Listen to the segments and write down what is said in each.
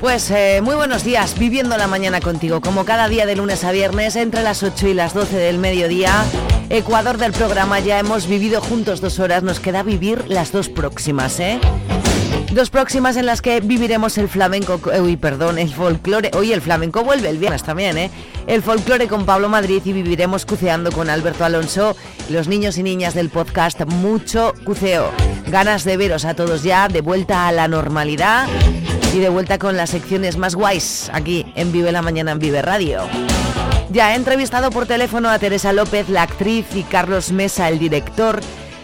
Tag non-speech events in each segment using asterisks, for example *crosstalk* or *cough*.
Pues eh, muy buenos días, viviendo la mañana contigo, como cada día de lunes a viernes, entre las 8 y las 12 del mediodía. Ecuador del programa, ya hemos vivido juntos dos horas, nos queda vivir las dos próximas, ¿eh? Dos próximas en las que viviremos el flamenco, eh, uy, perdón, el folclore. Hoy el flamenco vuelve el viernes también, ¿eh? El folclore con Pablo Madrid y viviremos cuceando con Alberto Alonso. Los niños y niñas del podcast, mucho cuceo. Ganas de veros a todos ya, de vuelta a la normalidad y de vuelta con las secciones más guays aquí en Vive la Mañana en Vive Radio. Ya he entrevistado por teléfono a Teresa López, la actriz, y Carlos Mesa, el director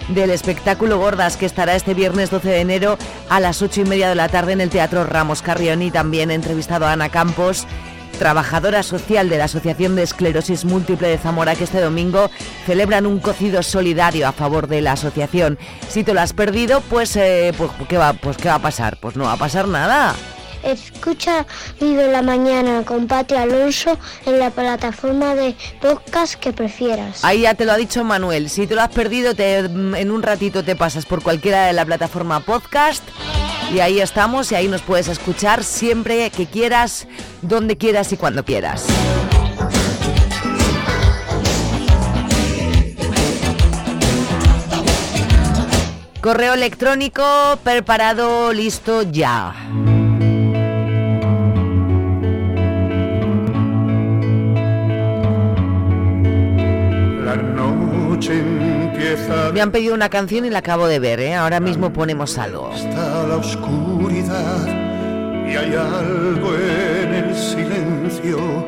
del espectáculo Gordas, que estará este viernes 12 de enero a las 8 y media de la tarde en el Teatro Ramos Carrión. Y también he entrevistado a Ana Campos, trabajadora social de la Asociación de Esclerosis Múltiple de Zamora, que este domingo celebran un cocido solidario a favor de la asociación. Si te lo has perdido, pues, eh, pues, ¿qué va, pues ¿qué va a pasar? Pues no va a pasar nada. Escucha Vive la Mañana con Pati Alonso en la plataforma de podcast que prefieras. Ahí ya te lo ha dicho Manuel. Si te lo has perdido, en un ratito te pasas por cualquiera de la plataforma podcast. Y ahí estamos y ahí nos puedes escuchar siempre que quieras, donde quieras y cuando quieras. Correo electrónico preparado, listo ya. Noche empieza. Me han pedido una canción y la acabo de ver, ¿eh? Ahora mismo ponemos algo. Está la oscuridad y hay algo en el silencio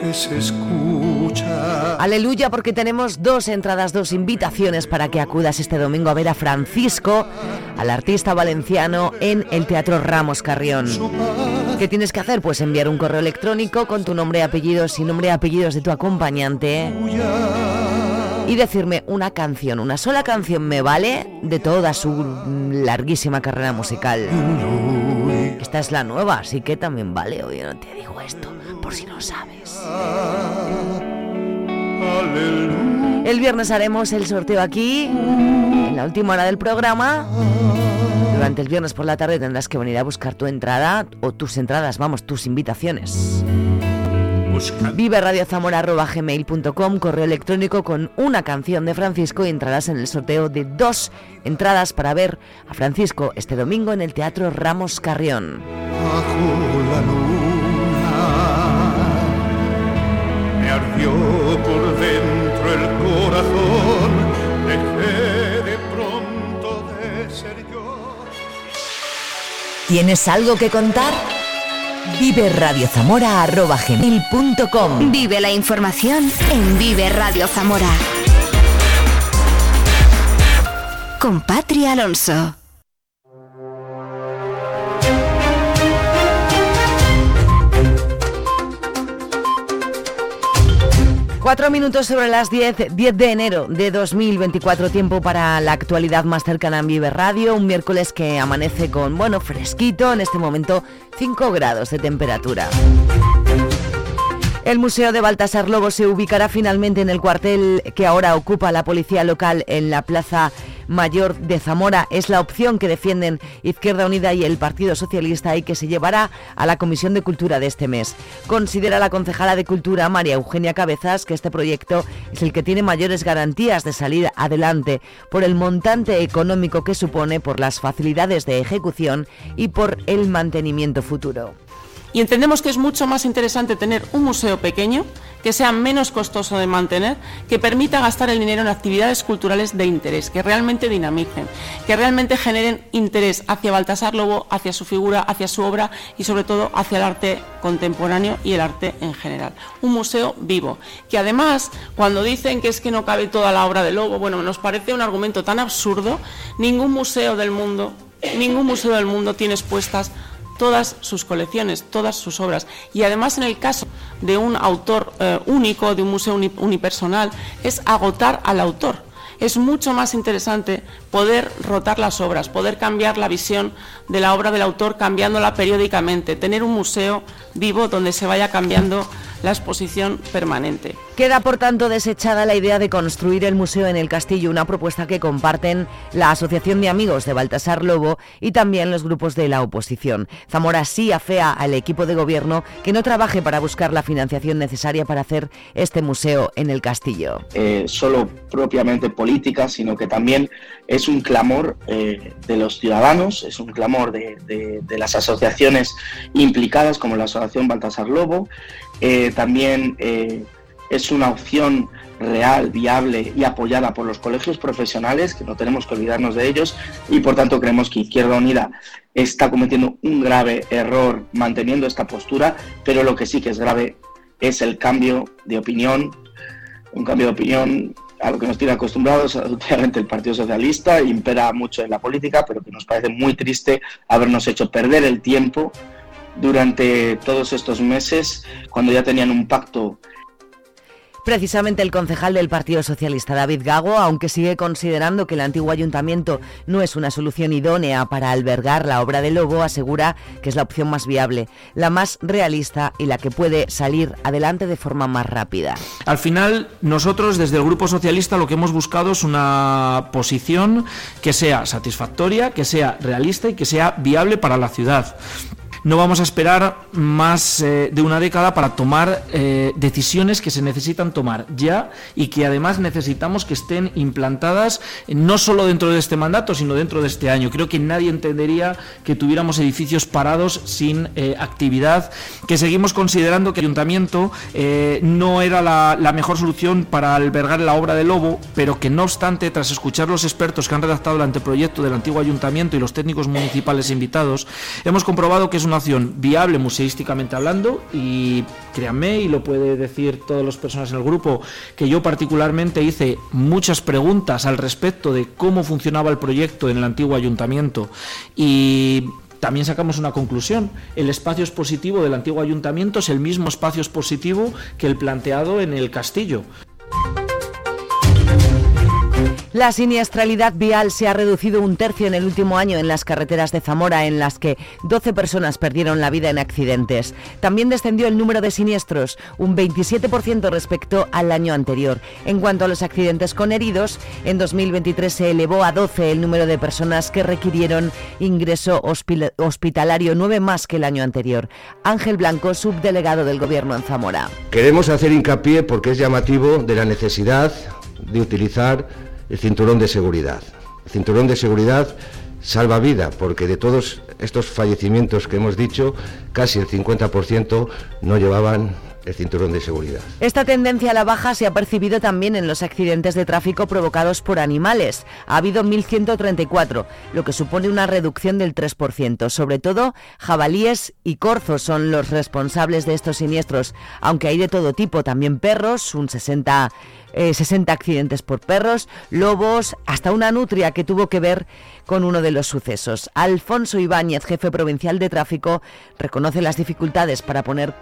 que se escucha. Aleluya, porque tenemos dos entradas, dos invitaciones para que acudas este domingo a ver a Francisco, al artista valenciano, en el Teatro Ramos Carrión. ¿Qué tienes que hacer? Pues enviar un correo electrónico con tu nombre y apellidos y nombre y apellidos de tu acompañante y decirme una canción, una sola canción me vale de toda su larguísima carrera musical. Esta es la nueva, así que también vale. Oye, no te digo esto, por si no sabes. El viernes haremos el sorteo aquí, en la última hora del programa. Durante el viernes por la tarde tendrás que venir a buscar tu entrada o tus entradas, vamos, tus invitaciones. Vive gmail.com correo electrónico con una canción de Francisco y entrarás en el sorteo de dos entradas para ver a Francisco este domingo en el Teatro Ramos Carrión. Bajo la luna me ardió por dentro el corazón. Dejé de pronto de ser yo. ¿Tienes algo que contar? Vive Radio Zamora gmail.com Vive la información en Vive Radio Zamora. Con Patria Alonso. Cuatro minutos sobre las 10, 10 de enero de 2024, tiempo para la actualidad más cercana en Vive Radio, un miércoles que amanece con, bueno, fresquito, en este momento 5 grados de temperatura. El Museo de Baltasar Lobo se ubicará finalmente en el cuartel que ahora ocupa la policía local en la Plaza Mayor de Zamora. Es la opción que defienden Izquierda Unida y el Partido Socialista y que se llevará a la Comisión de Cultura de este mes. Considera la concejala de Cultura, María Eugenia Cabezas, que este proyecto es el que tiene mayores garantías de salir adelante por el montante económico que supone, por las facilidades de ejecución y por el mantenimiento futuro. Y entendemos que es mucho más interesante tener un museo pequeño, que sea menos costoso de mantener, que permita gastar el dinero en actividades culturales de interés, que realmente dinamicen, que realmente generen interés hacia Baltasar Lobo, hacia su figura, hacia su obra y sobre todo hacia el arte contemporáneo y el arte en general. Un museo vivo, que además cuando dicen que es que no cabe toda la obra de Lobo, bueno, nos parece un argumento tan absurdo, ningún museo del mundo ningún museo del mundo tiene expuestas todas sus colecciones, todas sus obras. Y además en el caso de un autor eh, único, de un museo unipersonal, es agotar al autor es mucho más interesante poder rotar las obras, poder cambiar la visión de la obra del autor cambiándola periódicamente, tener un museo vivo donde se vaya cambiando la exposición permanente. Queda por tanto desechada la idea de construir el museo en el castillo, una propuesta que comparten la Asociación de Amigos de Baltasar Lobo y también los grupos de la oposición. Zamora sí afea al equipo de gobierno que no trabaje para buscar la financiación necesaria para hacer este museo en el castillo. Eh, solo propiamente política, sino que también es un clamor eh, de los ciudadanos, es un clamor de, de las asociaciones implicadas como la Asociación Baltasar Lobo, eh, también eh, es una opción real, viable y apoyada por los colegios profesionales, que no tenemos que olvidarnos de ellos, y por tanto creemos que Izquierda Unida está cometiendo un grave error manteniendo esta postura, pero lo que sí que es grave es el cambio de opinión, un cambio de opinión a lo que nos tiene acostumbrados, últimamente el Partido Socialista, impera mucho en la política, pero que nos parece muy triste habernos hecho perder el tiempo durante todos estos meses, cuando ya tenían un pacto Precisamente el concejal del Partido Socialista, David Gago, aunque sigue considerando que el antiguo ayuntamiento no es una solución idónea para albergar la obra de Lobo, asegura que es la opción más viable, la más realista y la que puede salir adelante de forma más rápida. Al final, nosotros desde el Grupo Socialista lo que hemos buscado es una posición que sea satisfactoria, que sea realista y que sea viable para la ciudad no vamos a esperar más eh, de una década para tomar eh, decisiones que se necesitan tomar ya y que además necesitamos que estén implantadas no solo dentro de este mandato, sino dentro de este año. Creo que nadie entendería que tuviéramos edificios parados sin eh, actividad, que seguimos considerando que el ayuntamiento no era la, mejor solución para albergar la obra de Lobo, pero que no obstante, tras escuchar los expertos que han redactado el anteproyecto del antiguo ayuntamiento y los técnicos municipales invitados, hemos comprobado que una opción viable museísticamente hablando y créanme, y lo puede decir todas las personas en el grupo, que yo particularmente hice muchas preguntas al respecto de cómo funcionaba el proyecto en el antiguo ayuntamiento y también sacamos una conclusión. El espacio expositivo del antiguo ayuntamiento es el mismo espacio expositivo que el planteado en el castillo. La siniestralidad vial se ha reducido un tercio en el último año en las carreteras de Zamora, en las que 12 personas perdieron la vida en accidentes. También descendió el número de siniestros, un 27% respecto al año anterior. En cuanto a los accidentes con heridos, en 2023 se elevó a 12 el número de personas que requirieron ingreso hospitalario, 9 más que el año anterior. Ángel Blanco, subdelegado del Gobierno en Zamora. Queremos hacer hincapié porque es llamativo de la necesidad de utilizar el cinturón de seguridad. El cinturón de seguridad salva vida, porque de todos estos fallecimientos que hemos dicho, casi el 50% no llevaban el cinturón de seguridad. Esta tendencia a la baja se ha percibido también en los accidentes de tráfico provocados por animales. Ha habido 1.134, lo que supone una reducción del 3%. Sobre todo, jabalíes y corzos son los responsables de estos siniestros, aunque hay de todo tipo, también perros, un 60 60 eh, accidentes por perros, lobos, hasta una nutria que tuvo que ver con uno de los sucesos. Alfonso Ibáñez, jefe provincial de tráfico, reconoce las dificultades para poner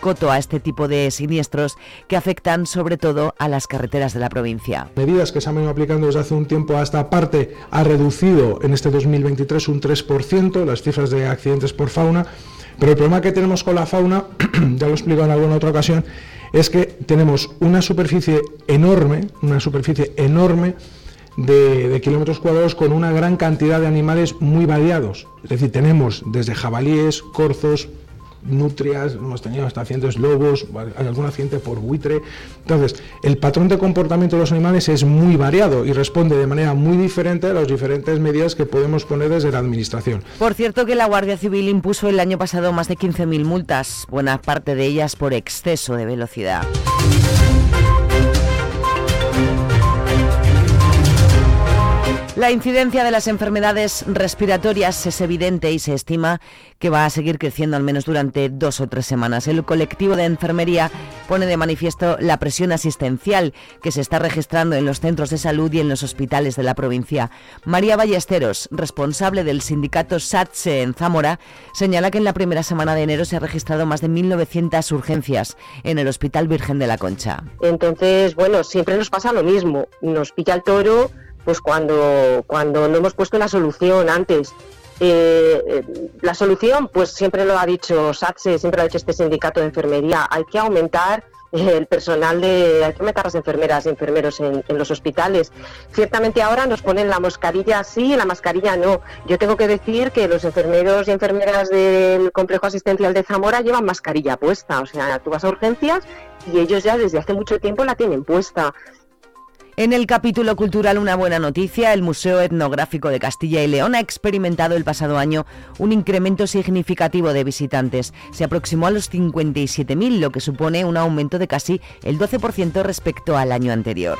coto a este tipo de siniestros que afectan sobre todo a las carreteras de la provincia. Medidas que se han venido aplicando desde hace un tiempo a esta parte ha reducido en este 2023 un 3% las cifras de accidentes por fauna, pero el problema que tenemos con la fauna, *clears throat* ya lo he explicado en alguna otra ocasión, es que tenemos una superficie enorme, una superficie enorme de, kilómetros cuadrados con una gran cantidad de animales muy variados. Es decir, tenemos desde jabalíes, corzos, nutrias, hemos tenido hasta accidentes lobos, algún accidente por buitre. Entonces, el patrón de comportamiento de los animales es muy variado y responde de manera muy diferente a las diferentes medidas que podemos poner desde la Administración. Por cierto que la Guardia Civil impuso el año pasado más de 15.000 multas, buena parte de ellas por exceso de velocidad. La incidencia de las enfermedades respiratorias es evidente y se estima que va a seguir creciendo al menos durante dos o tres semanas. El colectivo de enfermería pone de manifiesto la presión asistencial que se está registrando en los centros de salud y en los hospitales de la provincia. María Ballesteros, responsable del sindicato SATSE en Zamora, señala que en la primera semana de enero se ha registrado más de 1.900 urgencias en el Hospital Virgen de la Concha. Entonces, bueno, siempre nos pasa lo mismo. Nos pilla el toro pues cuando, cuando no hemos puesto la solución antes. Eh, eh, la solución, pues siempre lo ha dicho SATSE, siempre lo ha dicho este sindicato de enfermería, hay que aumentar el personal de, hay que aumentar las enfermeras y enfermeros en, los hospitales. Ciertamente ahora nos ponen la mascarilla sí y la mascarilla no. Yo tengo que decir que los enfermeros y enfermeras del complejo asistencial de Zamora llevan mascarilla puesta. O sea, tú vas a urgencias y ellos ya desde hace mucho tiempo la tienen puesta. En el capítulo cultural Una buena noticia, el Museo Etnográfico de Castilla y León ha experimentado el pasado año un incremento significativo de visitantes. Se aproximó a los 57.000, lo que supone un aumento de casi el 12% respecto al año anterior.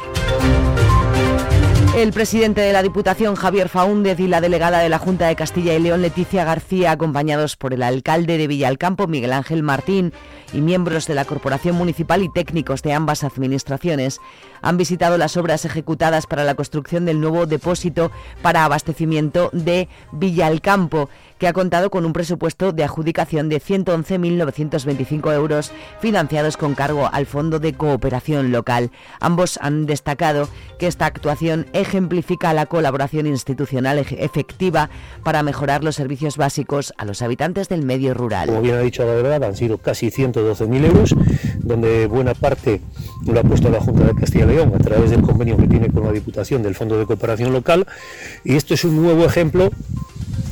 El presidente de la Diputación, Javier Faúndez, y la delegada de la Junta de Castilla y León, Leticia García, acompañados por el alcalde de Villalcampo, Miguel Ángel Martín, y miembros de la Corporación Municipal y técnicos de ambas administraciones, han visitado las obras ejecutadas para la construcción del nuevo depósito para abastecimiento de Villalcampo, que ha contado con un presupuesto de adjudicación de 111.925 euros financiados con cargo al Fondo de Cooperación Local. Ambos han destacado que esta actuación ejemplifica la colaboración institucional efectiva para mejorar los servicios básicos a los habitantes del medio rural. Como bien ha dicho la verdad, han sido casi 112.000 euros, donde buena parte lo ha puesto la Junta de Castilla y León a través del convenio que tiene con la Diputación del Fondo de Cooperación Local. Y esto es un nuevo ejemplo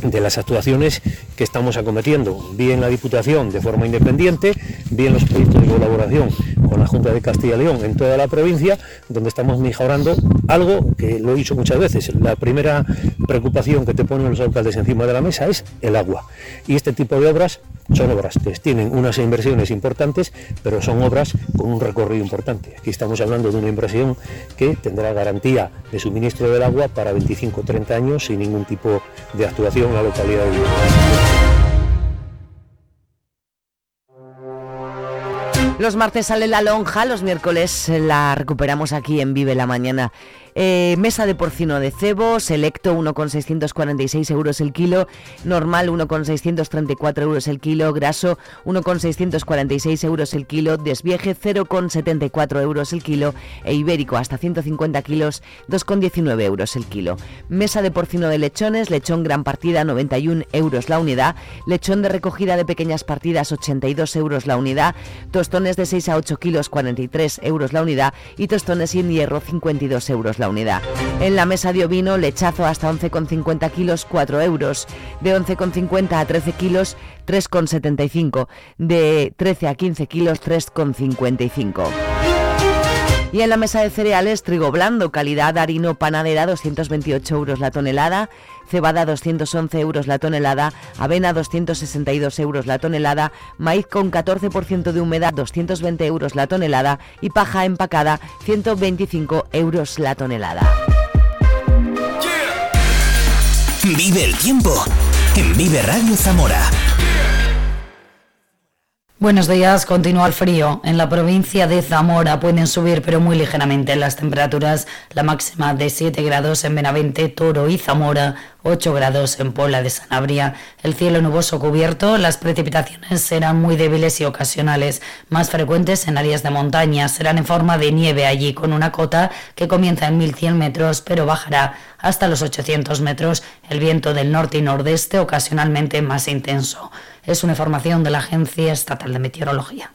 de las actuaciones que estamos acometiendo, bien la Diputación de forma independiente, bien los proyectos de colaboración con la Junta de Castilla y León en toda la provincia, donde estamos mejorando algo que lo he dicho muchas veces. La primera preocupación que te ponen los alcaldes encima de la mesa es el agua. Y este tipo de obras son obras que tienen unas inversiones importantes, pero son obras con un recorrido importante. Aquí estamos hablando de una inversión que tendrá garantía de suministro del agua para 25 o 30 años sin ningún tipo de actuación en la localidad de Los martes sale la lonja, los miércoles la recuperamos aquí en Vive la Mañana. Eh, mesa de porcino de cebo, selecto 1,646 euros el kilo, normal 1,634 euros el kilo, graso 1,646 euros el kilo, desvieje 0,74 euros el kilo e ibérico hasta 150 kilos 2,19 euros el kilo. Mesa de porcino de lechones, lechón gran partida 91 euros la unidad, lechón de recogida de pequeñas partidas 82 euros la unidad, tostones de 6 a 8 kilos 43 euros la unidad y tostones sin hierro 52 euros la unidad. En la mesa de ovino, lechazo hasta 11,50 kilos, 4 euros. De 11,50 a 13 kilos, 3,75. De 13 a 15 kilos, 3,55. Y en la mesa de cereales, trigo blando, calidad harino panadera, 228 euros la tonelada, cebada 211 euros la tonelada, avena 262 euros la tonelada, maíz con 14% de humedad 220 euros la tonelada y paja empacada 125 euros la tonelada. Vive el tiempo en Vive Radio Zamora. Buenos días, continúa el frío. En la provincia de Zamora pueden subir, pero muy ligeramente, las temperaturas. La máxima de 7 grados en Benavente, Toro y Zamora, 8 grados en Pola de Sanabria. El cielo nuboso cubierto, las precipitaciones serán muy débiles y ocasionales, más frecuentes en áreas de montaña. Serán en forma de nieve allí, con una cota que comienza en 1100 metros, pero bajará hasta los 800 metros. El viento del norte y nordeste ocasionalmente más intenso. Es una información de la Agencia Estatal de Meteorología.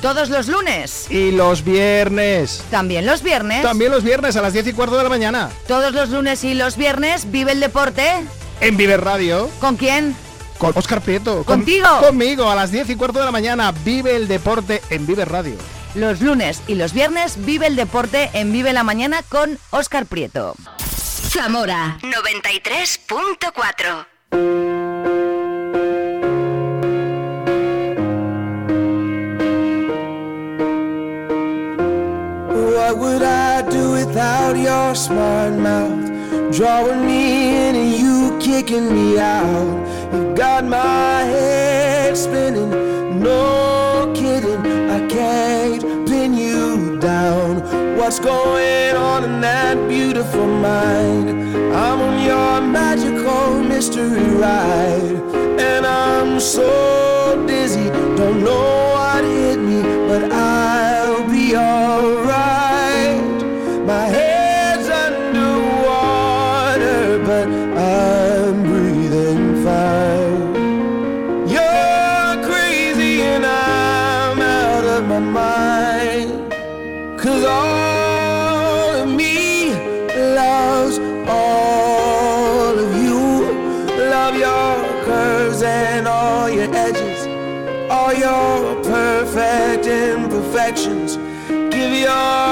Todos los lunes. Y los viernes. También los viernes. También los viernes a las 10 y cuarto de la mañana. Todos los lunes y los viernes vive el deporte. En Vive Radio. ¿Con quién? Con Oscar Prieto. ¿Contigo? conmigo a las 10 y cuarto de la mañana. Vive el deporte en Vive Radio. Los lunes y los viernes vive el deporte en Vive la Mañana con Oscar Prieto. Zamora. 93.4 What would I do without your smart mouth drawing me in and you kicking me out. You got my head spinning, no What's going on in that beautiful mind? I'm on your magical mystery ride, and I'm so dizzy, don't know what hit me, but I'll your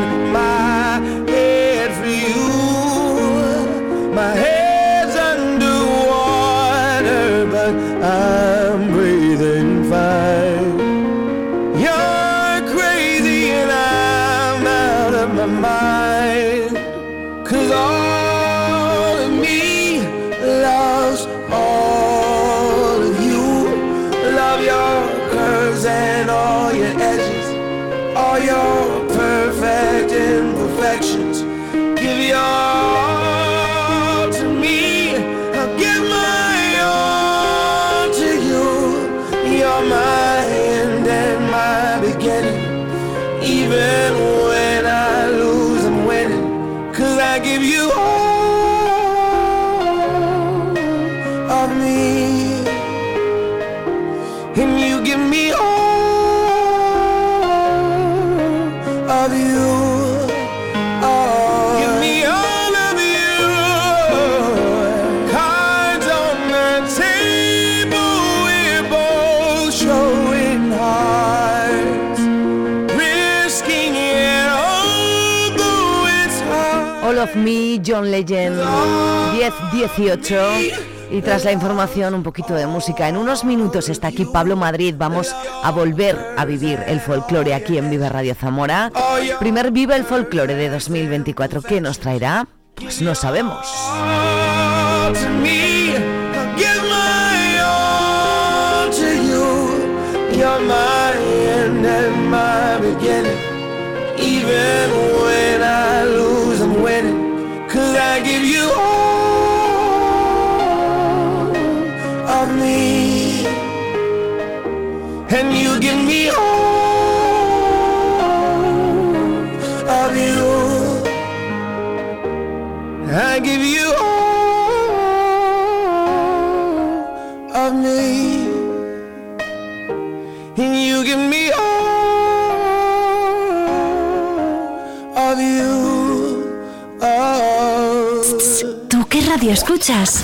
all John Legend, 10-18. Y tras la información, un poquito de música. En unos minutos está aquí Pablo Madrid. Vamos a volver a vivir el folclore aquí en Vive Radio Zamora. Primer Vive el Folclore de 2024. ¿Qué nos traerá? Pues no sabemos. And you give me all of you. I give you all of me, and you give me all of you. Oh. ¿Tú qué radio escuchas?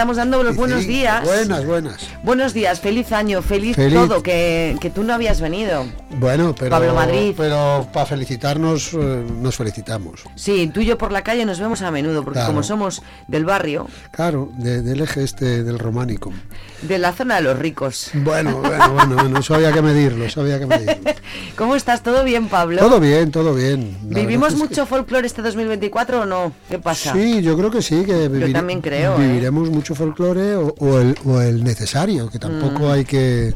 estamos dando los buenos días. Buenas, buenas. Buenos días, feliz año, feliz, Feliz. todo, que, que tú no habías venido. Bueno, pero, Pablo Madrid. pero para felicitarnos eh, nos felicitamos. Sí, tú y yo por la calle nos vemos a menudo, porque Claro. como somos del barrio, Claro, de- del eje este del románico. de la zona de los ricos. Bueno, *laughs* bueno, bueno, bueno, eso había que medirlo, eso había que medirlo. *laughs* ¿Cómo estás? ¿Todo bien, Pablo? Todo bien, todo bien. La ¿Vivimos mucho folclore este 2024 o no? ¿Qué que- pasa? Sí, yo creo que sí, que vivir- también creo, ¿eh? viviremos mucho folclore o, o el, o el necesario, que tampoco Mm. hay que,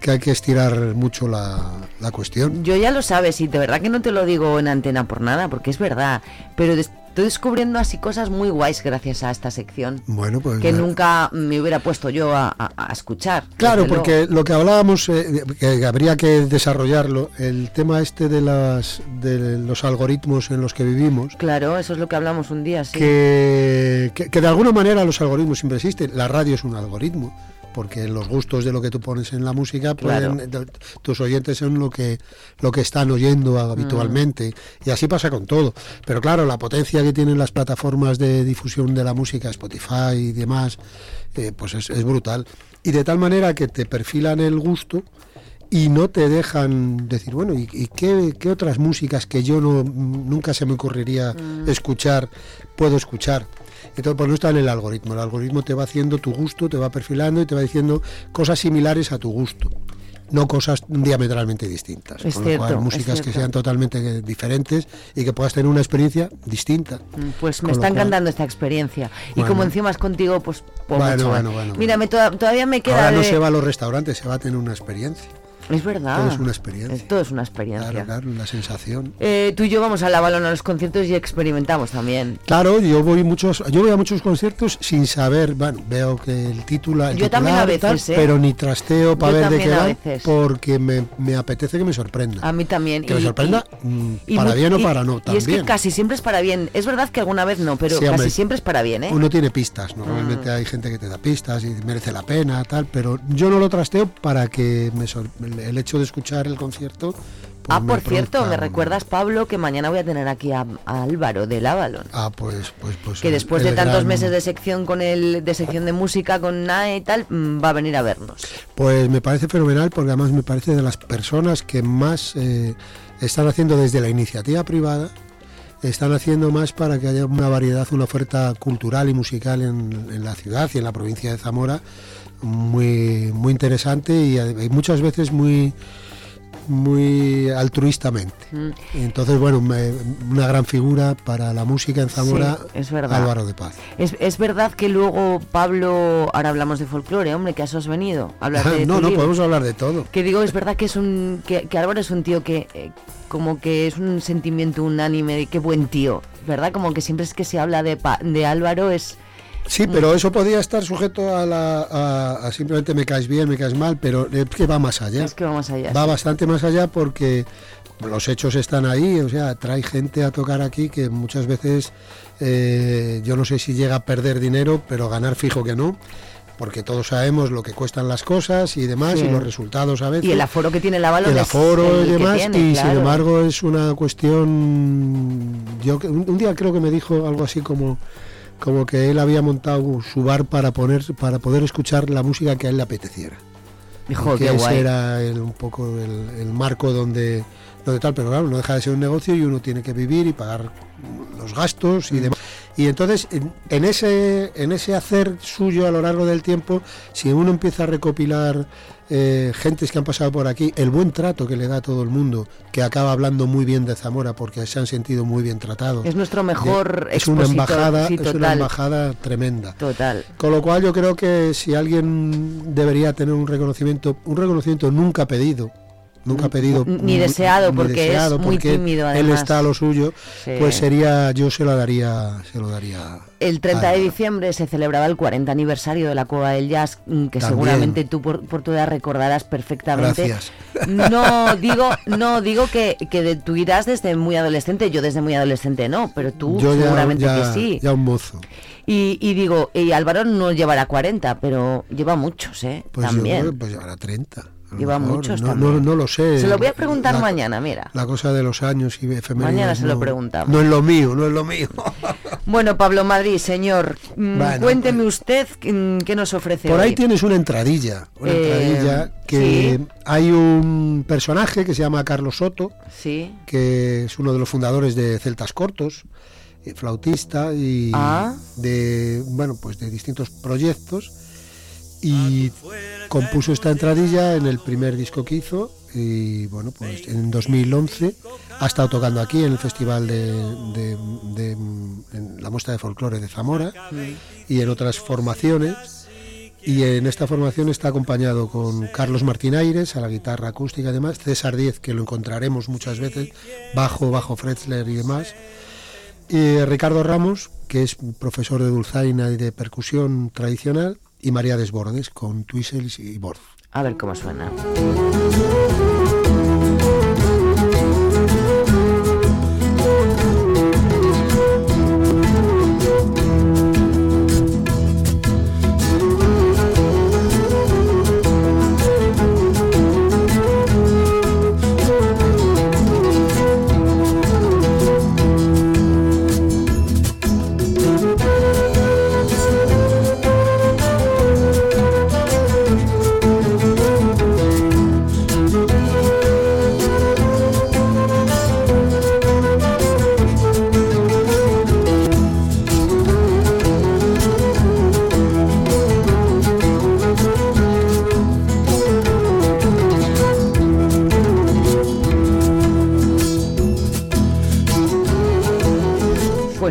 que hay que estirar mucho la, la cuestión. Yo ya lo sabes y de verdad que no te lo digo en antena por nada, porque es verdad, pero estoy descubriendo así cosas muy guays gracias a esta sección. Bueno, pues que nunca me hubiera puesto yo a, a- a escuchar. Claro, desde porque luego. lo que hablábamos, eh, que habría que desarrollarlo, el tema este de, las, de los algoritmos en los que vivimos, Claro, eso es lo que hablamos un día, sí. que, que- que de alguna manera los algoritmos siempre existen. La radio es un algoritmo, porque los gustos de lo que tú pones en la música, pueden- tus oyentes son lo que, lo que están oyendo habitualmente. Y así pasa con todo. Pero claro, la potencia que tienen las plataformas de difusión de la música, Spotify y demás, eh, pues es, es brutal. Y de tal manera que te perfilan el gusto y no te dejan decir, bueno, ¿y, y qué, qué otras músicas que yo no nunca se me ocurriría escuchar, puedo escuchar? Entonces, pues no está en el algoritmo. El algoritmo te va haciendo tu gusto, te va perfilando y te va diciendo cosas similares a tu gusto. No cosas diametralmente distintas. Es Con lo cual, cierto, es músicas que sean totalmente diferentes y que puedas tener una experiencia distinta. Mm, Pues me está cual- encantando esta experiencia. Y como encima es contigo, pues... pues Bueno, mucho bueno, bueno, Mira, me toda- todavía me queda... Ahora no se va a los restaurantes, se va a tener una experiencia. Es verdad. Todo es una experiencia. Esto es una experiencia. Claro, claro, la sensación. Eh, tú y yo vamos a la balón a los conciertos y experimentamos también. Claro, yo voy muchos, yo voy a muchos conciertos sin saber, bueno, veo que el título, el Yo también a titular y tal, veces, ¿eh? pero ni trasteo para ver de también qué va, veces. porque me, me apetece que me sorprenda. A mí también. Que me Y- sorprenda y- mm, y para mu- bien o y- para no Y es que también. casi siempre es para bien. Es verdad que alguna vez no, pero Sí, casi siempre es para bien, ¿eh? Uno tiene pistas, normalmente Mm. hay gente que te da pistas y merece la pena, tal, pero yo no lo trasteo para que me sor- el, hecho de escuchar el concierto. pues ah, por cierto, me recuerdas, Pablo, que mañana voy a tener aquí a, a Álvaro del Avalon. Ah, pues, pues, pues. que después de tantos gran- meses de sección con el de sección de música con NAE y tal mm, va a venir a vernos Pues me parece fenomenal porque además me parece de las personas que más eh, están haciendo desde la iniciativa privada, están haciendo más para que haya una variedad, una oferta cultural y musical en, en la ciudad y en la provincia de Zamora muy, muy interesante y, ade- y muchas veces muy muy altruistamente. Mm. Entonces, bueno, me- una gran figura para la música en Zamora, Sí, es verdad. Álvaro de Paz. es, es verdad que luego Pablo ahora hablamos de folclore hombre que a eso has venido hablar de *laughs* no, tu no, libro. podemos hablar de todo. que digo es verdad que es un que, que Álvaro es un tío que eh, como que es un sentimiento unánime de qué buen tío verdad como que siempre es que se habla de Pa- de Álvaro es Sí, pero eso podía estar sujeto a, la, a, a simplemente me caes bien, me caes mal, pero es que va más allá. es que va más allá va sí. bastante más allá porque los hechos están ahí, o sea, trae gente a tocar aquí que muchas veces eh, yo no sé si llega a perder dinero, pero ganar fijo que no. Porque todos sabemos lo que cuestan las cosas y demás, Sí. y los resultados a veces. y el aforo que tiene el Avalon el aforo el y demás, tiene, y claro. sin embargo es una cuestión. Yo un día creo que me dijo algo así como, como que él había montado su bar para poner, para poder escuchar la música que a él le apeteciera. Hijo, que qué ese guay. era el- un poco el, el marco donde, donde tal, pero claro, no deja de ser un negocio y uno tiene que vivir y pagar los gastos y demás. Y entonces, en, en ese, en ese hacer suyo a lo largo del tiempo, si uno empieza a recopilar eh, gentes que han pasado por aquí, el buen trato que le da a todo el mundo, que acaba hablando muy bien de Zamora porque se han sentido muy bien tratados. Es nuestro mejor De- es una embajada, sí, es una embajada tremenda. Total. Con lo cual yo creo que si alguien debería tener un reconocimiento, un reconocimiento nunca pedido, nunca pedido, Ni deseado, ni porque es muy tímido, Él además. está a lo suyo, Sí. pues sería, yo se lo daría, se lo daría. El 30 de diciembre se celebraba el 40 aniversario de la Cueva del Jazz, mm, que También. seguramente tú por, por tu edad recordarás perfectamente. Gracias. *laughs* No *laughs* digo, no digo que, que de- tú irás desde muy adolescente, yo desde muy adolescente no, pero tú Yo ya, seguramente ya- que sí. ya un mozo. Y, y digo, y Álvaro no llevará 40, pero lleva muchos, ¿eh? Pues también. yo, pues llevará 30. Lleva mejor. muchos no, también. no, no lo sé. Se lo voy a preguntar La- mañana, mira. La cosa de los años y efemérides. Mañana se lo preguntamos. No es lo mío, no es lo mío. *laughs* Bueno, Pablo Madrid, señor, mm, Bueno, cuénteme usted mm, qué nos ofrece Por ahí tienes una entradilla, una Eh, entradilla que hay un personaje que se llama Carlos Soto, Sí. que es uno de los fundadores de Celtas Cortos, eh, flautista y Ah. de bueno pues de distintos proyectos y compuso esta entradilla en el primer disco que hizo y bueno pues en 2011 ha estado tocando aquí en el festival de, la muestra de folclore de Zamora y en otras formaciones y en esta formación está acompañado con Carlos Martín Aires a la guitarra acústica y demás, César Díez, que lo encontraremos muchas veces, bajo, bajo Fretzler y demás, y Ricardo Ramos, que es profesor de dulzaina y de percusión tradicional, y María Desbordes, con twizzles y borz. A ver cómo suena.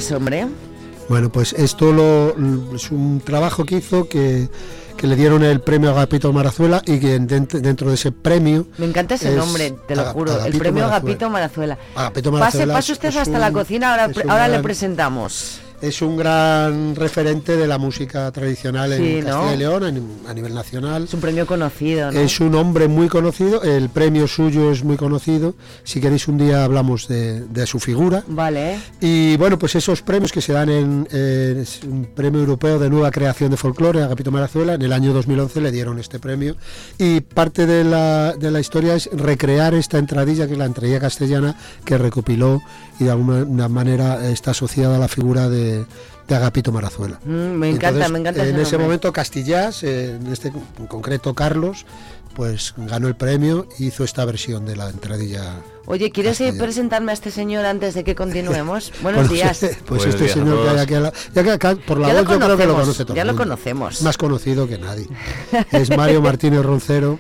Pues hombre, Bueno, pues esto lo, es un trabajo que hizo que, que le dieron el premio Agapito Marazuela y que dent- dentro de ese premio... me encanta ese es nombre, te lo juro. El premio Marazuela. Agapito Marazuela. Agapito Pase, Marazuela pase es- usted es hasta la cocina, ahora, es ahora le presentamos. Es un gran referente de la música tradicional Sí, en ¿no? Castilla y León a, a nivel nacional. Es un premio conocido, ¿no? Es un hombre muy conocido, el premio suyo es muy conocido. Si queréis un día hablamos de, de su figura. Vale. Y bueno, pues esos premios que se dan en, eh, es un premio europeo de nueva creación de folclore, Agapito Marazuela, en el año 2011 le dieron este premio. Y parte de la, de la historia es recrear esta entradilla, que es la entradilla castellana, que recopiló y de alguna manera está asociada a la figura de, de Agapito Marazuela. Mm, me encanta, Entonces, me encanta En ese momento Castillás, eh, en este en concreto Carlos, pues ganó el premio y hizo esta versión de la entradilla. Oye, ¿quieres presentarme a este señor antes de que continuemos? *laughs* Buenos Bueno, días. *laughs* Pues Buenos este días señor que hay aquí, a la- ya que acá por la Ya voz yo creo que lo conoce todo. ya lo mundo. conocemos. Más conocido que nadie. *laughs* Es Mario Martínez Roncero.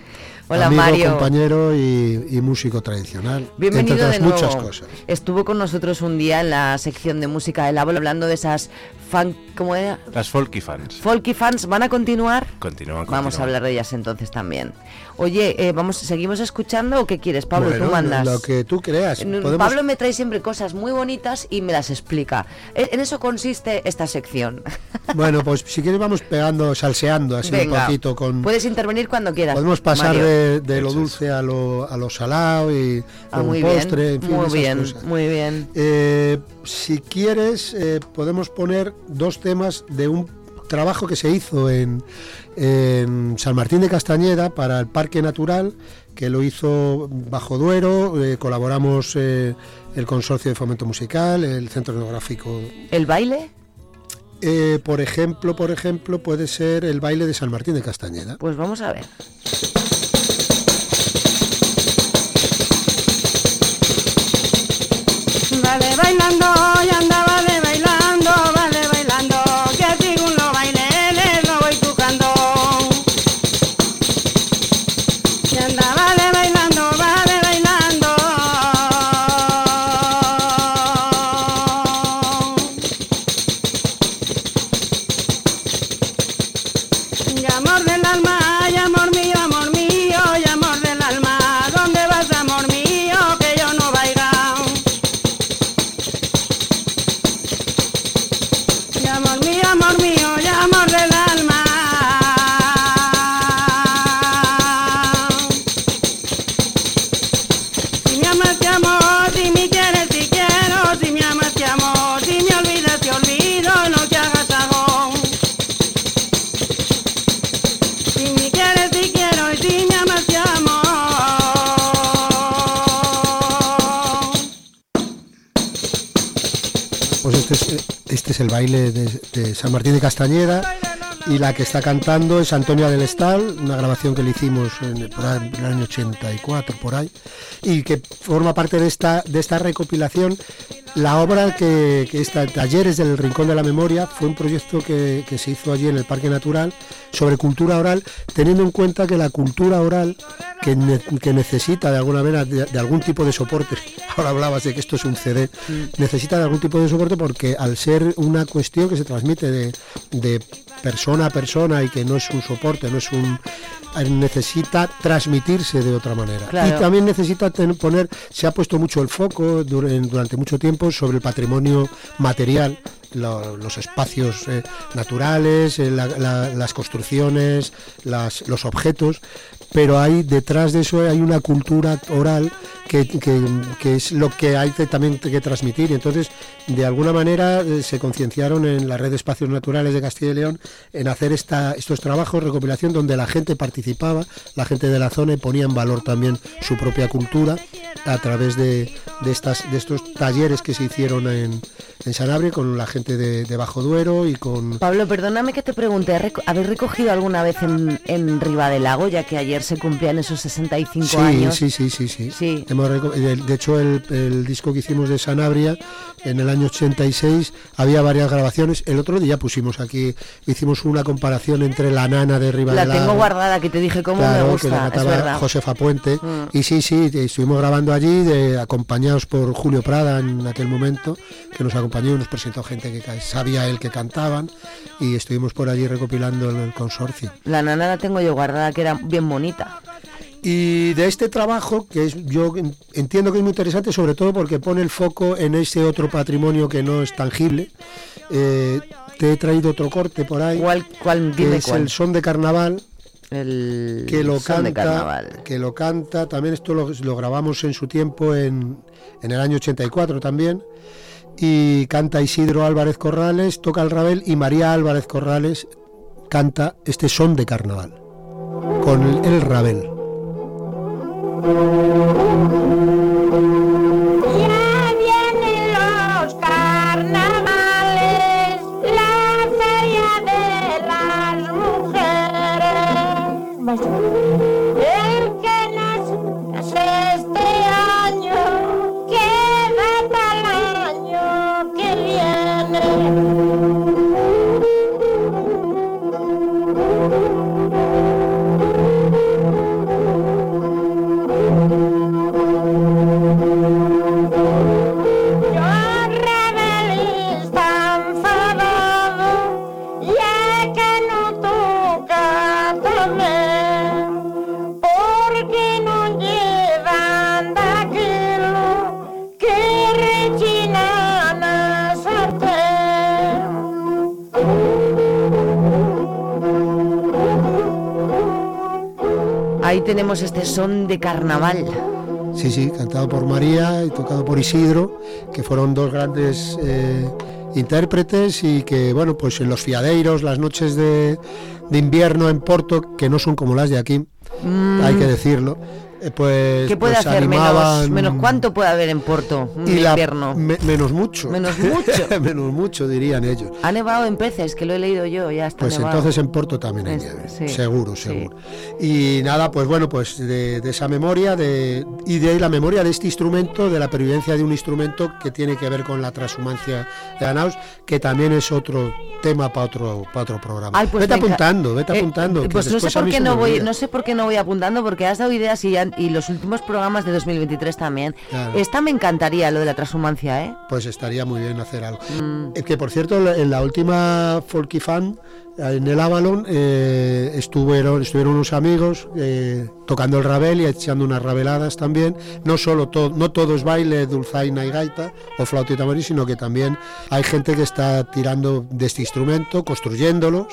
Hola, amigo, Mario. compañero y, y músico tradicional. Bienvenido entre de otras nuevo. muchas cosas. Estuvo con nosotros un día en la sección de música del abuelo hablando de esas fan, ¿cómo era? Las folky fans. Folky fans van a continuar. Continúan, Vamos a hablar de ellas entonces también. Oye, eh, vamos, seguimos escuchando o qué quieres, Pablo? Bueno, tú mandas. Lo que tú creas. Mm, Podemos- Pablo me trae siempre cosas muy bonitas y me las explica. E- En eso consiste esta sección. *laughs* Bueno, pues si quieres vamos pegando, salseando así Venga, un poquito con. Puedes intervenir cuando quieras. Podemos pasar Mario. de, de lo dulce a lo, a lo salado y Ah, a un muy postre, bien, en fin, muy esas bien, cosas. muy bien. Eh, si quieres, eh, podemos poner dos temas de un trabajo que se hizo en, en San Martín de Castañeda para el Parque Natural, que lo hizo Bajo Duero, eh, colaboramos eh, el Consorcio de Fomento Musical, el Centro Etnográfico. ¿El baile? Eh, por ejemplo, por ejemplo, puede ser el baile de San Martín de Castañeda. Pues vamos a ver. Vale bailando este es, este es el baile de, San Martín de Castañeda y la que está cantando es Antonia del Estal, una grabación que le hicimos en, por ahí, en el año 84 por ahí y que forma parte de esta recopilación. La obra que, que está Talleres del Rincón de la Memoria fue un proyecto que, que se hizo allí en el Parque Natural sobre cultura oral, teniendo en cuenta que la cultura oral que, ne- que necesita de alguna manera de, de algún tipo de soporte, *laughs* ahora hablabas de que esto es un CD, necesita de algún tipo de soporte porque al ser una cuestión que se transmite de, de persona a persona y que no es un soporte, no es un necesita transmitirse de otra manera. Claro. Y también necesita poner, se ha puesto mucho el foco durante mucho tiempo sobre el patrimonio material, lo- los espacios eh, naturales, eh, la- la- las construcciones, las- los objetos, pero hay detrás de eso hay una cultura oral que, que- que es lo que hay que también que transmitir. Entonces, de alguna manera, eh, se concienciaron en la red de espacios naturales de Castilla y León en hacer esta, estos trabajos, recopilación, donde la gente participaba, la gente de la zona y ponía en valor también su propia cultura a través de, de estas, de estos talleres que se hicieron en, en Sanabria con la gente de, Bajo Duero y con Pablo, perdóname que te pregunte, ¿has reco- ¿habéis recogido alguna vez en, en Riva del Lago, ya que ayer se cumplían esos 65 sí, años? Sí, sí, sí, sí. Hemos reco- de, hecho, el, el disco que hicimos de Sanabria en el año 86 había varias grabaciones. El otro día pusimos aquí, hicimos una comparación entre la nana de Riva La tengo guardada, que te dije cómo claro, me que la gusta, es verdad. Josefa Puente. Mm. Y sí, sí, estuvimos grabando allí, de- acompañados por Julio Prada en aquel momento, que nos acompañó y nos presentó gente que sabía él que cantaban. Y estuvimos por allí recopilando el- el consorcio. La nana la tengo yo guardada, que era bien bonita. Y de este trabajo, que es, yo en- entiendo que es muy interesante, sobre todo porque pone el foco en ese otro patrimonio que no es tangible, eh, te he traído otro corte por ahí. ¿Cuál, cuál, que es cuál. el son de carnaval. El que lo son de canta, carnaval. que lo canta, también esto lo, lo grabamos en su tiempo en, en el año 84 también. Y canta Isidro Álvarez Corrales, toca el rabel y María Álvarez Corrales canta este son de carnaval con el, el rabel. Ya tenemos este son de carnaval. Sí, sí, cantado por María y tocado por Isidro, que fueron dos grandes eh, intérpretes y que, bueno, pues en los fiadeiros, las noches de, de invierno en Porto, que no son como las de aquí, Mm. hay que decirlo, eh, pues, ¿Qué puede pues hacer menos, cuánto puede haber en Porto en y la- invierno? me- menos mucho. Menos *laughs* mucho. menos mucho, dirían ellos. Ha nevado en peces, que lo he leído yo, ya está Pues nevado. entonces en Porto también hay Es- nieve, sí, seguro, sí. seguro. Y nada, pues bueno, pues de, de esa memoria de, y de la memoria de este instrumento, de la pervivencia de un instrumento que tiene que ver con la transhumancia de Anaus, que también es otro tema para otro, para otro programa. Ay, pues vete venga. apuntando, vete Eh, apuntando. que pues no sé por qué no voy, no sé por qué no voy apuntando porque has dado ideas y, ya- y los últimos programas de 2023 también. Claro. Esta me encantaría lo de la transhumancia, ¿eh? Pues estaría muy bien hacer algo. Mm. Eh, Que por cierto, en la última Folky Fan, en el Avalon, eh, estuvieron, estuvieron unos amigos eh, tocando el rabel y echando unas rabeladas también. No solo todo, no todo es baile, dulzaina y gaita o flauta y tamborí, sino que también hay gente que está tirando de este instrumento, construyéndolos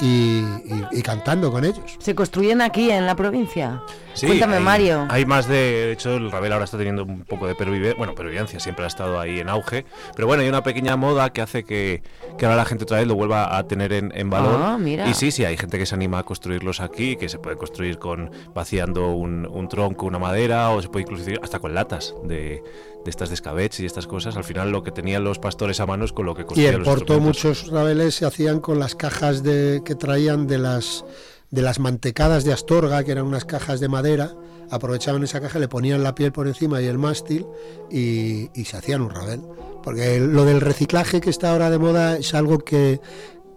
y, y- y cantando con ellos. ¿Se construyen aquí en la provincia? Sí, Cuéntame, hay, Mario. Hay más de. De hecho, el Ravel ahora está teniendo un poco de pervivencia. Bueno, pervivencia siempre ha estado ahí en auge. Pero bueno, hay una pequeña moda que hace que, que ahora la gente otra vez lo vuelva a tener en, en valor. Ah, mira. Y sí, sí, hay gente que se anima a construirlos aquí, que se puede construir con vaciando un, un tronco, una madera, o se puede incluso hasta con latas de, de estas de escabeche y estas cosas. Al final, lo que tenían los pastores a mano es con lo que Y construían en los Porto muchos rabeles se hacían con las cajas de, que traían de las, de las mantecadas de Astorga, que eran unas cajas de madera. Aprovechaban esa caja, le ponían la piel por encima y el mástil y, y se hacían un rabel. Porque lo del reciclaje que está ahora de moda es algo que,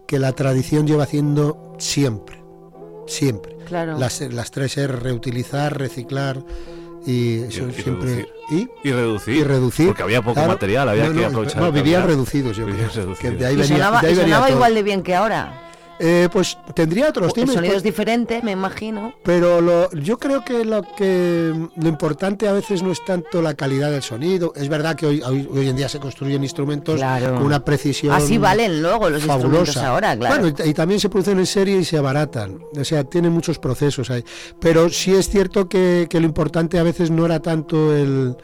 que la tradición lleva haciendo siempre. Siempre. Claro. Las, las tres R, reutilizar, reciclar y eso y siempre... reducir. ¿Y? Y reducir. Y reducir. Porque había poco Claro. material, había No, que no, aprovechar. no, que vivían reducidos, yo creo. reducidos. Que de ahí y venía- sonaba, de ahí y venía igual de bien que ahora. Eh, pues tendría otros El timbres. sonido pues, es diferente, me imagino. pero lo, yo creo que lo que lo importante a veces no es tanto la calidad del sonido. Es verdad que hoy, hoy, hoy en día se construyen instrumentos Claro. con una precisión. Así valen luego los fabulosa. instrumentos ahora, claro. Bueno, y, y también se producen en serie y se abaratan. O sea, tienen muchos procesos ahí. Pero sí es cierto que, que lo importante a veces no era tanto el,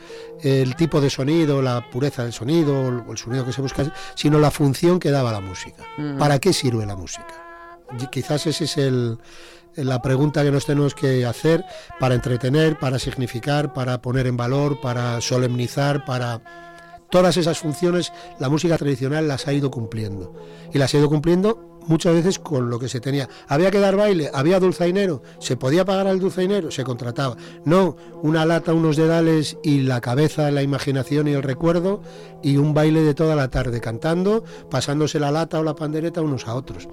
el tipo de sonido, la pureza del sonido, o el sonido que se busca, sino la función que daba la música. Mm. ¿Para qué sirve la música? Quizás esa es el, la pregunta que nos tenemos que hacer para entretener, para significar, para poner en valor, para solemnizar, para todas esas funciones la música tradicional las ha ido cumpliendo y las ha ido cumpliendo muchas veces con lo que se tenía. Había que dar baile, había dulzainero, se podía pagar al dulzainero, se contrataba. No, una lata, unos dedales y la cabeza, la imaginación y el recuerdo y un baile de toda la tarde cantando, pasándose la lata o la pandereta unos a otros.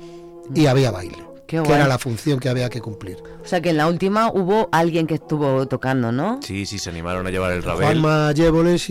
Y había baile, Qué que guay. era la función que había que cumplir. O sea que en la última hubo alguien que estuvo tocando, ¿no? Sí, sí, se animaron a llevar el Ravel. Juanma y,